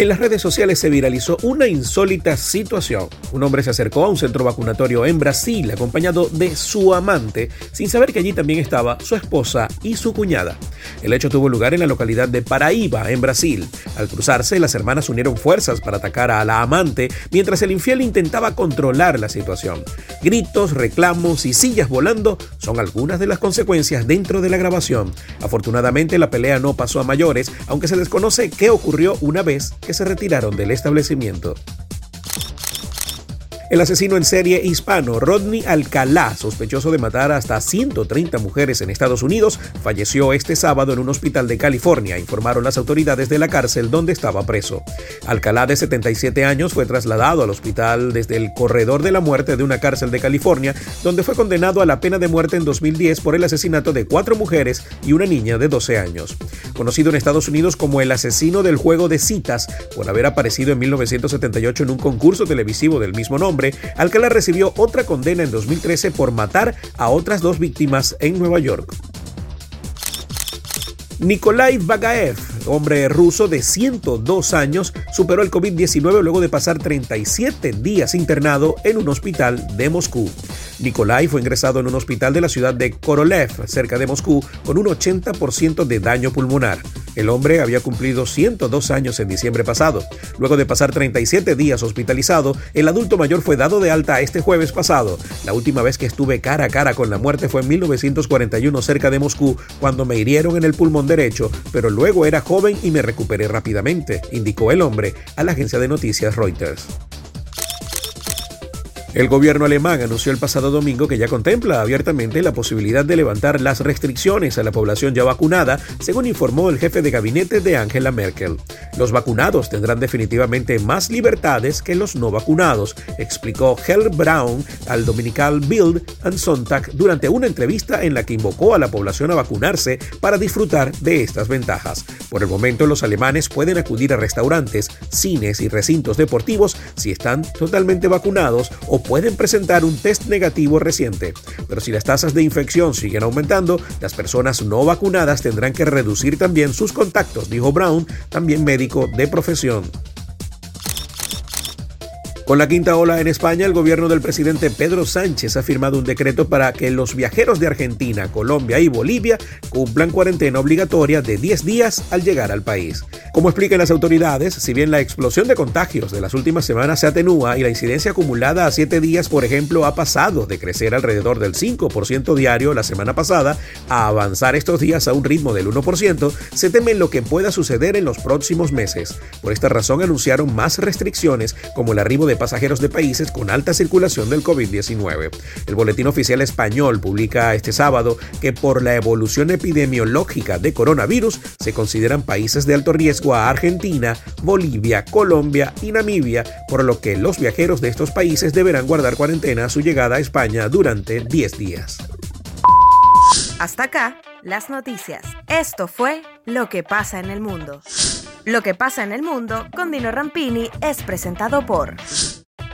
En las redes sociales se viralizó una insólita situación. Un hombre se acercó a un centro vacunatorio en Brasil acompañado de su amante, sin saber que allí también estaba su esposa y su cuñada. El hecho tuvo lugar en la localidad de Paraíba, en Brasil. Al cruzarse, las hermanas unieron fuerzas para atacar a la amante, mientras el infiel intentaba controlar la situación. Gritos, reclamos y sillas volando son algunas de las consecuencias dentro de la grabación. Afortunadamente, la pelea no pasó a mayores, aunque se desconoce qué ocurrió una vez se retiraron del establecimiento. El asesino en serie hispano Rodney Alcalá, sospechoso de matar hasta 130 mujeres en Estados Unidos, falleció este sábado en un hospital de California, informaron las autoridades de la cárcel donde estaba preso. Alcalá, de 77 años, fue trasladado al hospital desde el corredor de la muerte de una cárcel de California, donde fue condenado a la pena de muerte en 2010 por el asesinato de cuatro mujeres y una niña de 12 años. Conocido en Estados Unidos como el asesino del juego de citas, por haber aparecido en 1978 en un concurso televisivo del mismo nombre, Alcalá recibió otra condena en 2013 por matar a otras dos víctimas en Nueva York. Nikolai Bagaev, hombre ruso de 102 años, superó el COVID-19 luego de pasar 37 días internado en un hospital de Moscú. Nikolai fue ingresado en un hospital de la ciudad de Korolev, cerca de Moscú, con un 80% de daño pulmonar. El hombre había cumplido 102 años en diciembre pasado. Luego de pasar 37 días hospitalizado, el adulto mayor fue dado de alta este jueves pasado. La última vez que estuve cara a cara con la muerte fue en 1941 cerca de Moscú, cuando me hirieron en el pulmón derecho, pero luego era joven y me recuperé rápidamente, indicó el hombre a la agencia de noticias Reuters. El gobierno alemán anunció el pasado domingo que ya contempla abiertamente la posibilidad de levantar las restricciones a la población ya vacunada, según informó el jefe de gabinete de Angela Merkel. Los vacunados tendrán definitivamente más libertades que los no vacunados, explicó Hell Brown al dominical Bild and Sonntag durante una entrevista en la que invocó a la población a vacunarse para disfrutar de estas ventajas. Por el momento, los alemanes pueden acudir a restaurantes, cines y recintos deportivos si están totalmente vacunados o pueden presentar un test negativo reciente. Pero si las tasas de infección siguen aumentando, las personas no vacunadas tendrán que reducir también sus contactos, dijo Brown, también médico de profesión. Con la quinta ola en España, el gobierno del presidente Pedro Sánchez ha firmado un decreto para que los viajeros de Argentina, Colombia y Bolivia cumplan cuarentena obligatoria de 10 días al llegar al país. Como explican las autoridades, si bien la explosión de contagios de las últimas semanas se atenúa y la incidencia acumulada a 7 días, por ejemplo, ha pasado de crecer alrededor del 5% diario la semana pasada a avanzar estos días a un ritmo del 1%, se teme lo que pueda suceder en los próximos meses. Por esta razón anunciaron más restricciones como el arribo de pasajeros de países con alta circulación del COVID-19. El Boletín Oficial Español publica este sábado que por la evolución epidemiológica de coronavirus se consideran países de alto riesgo a Argentina, Bolivia, Colombia y Namibia, por lo que los viajeros de estos países deberán guardar cuarentena a su llegada a España durante 10 días. Hasta acá, las noticias. Esto fue Lo que pasa en el mundo. Lo que pasa en el mundo con Dino Rampini es presentado por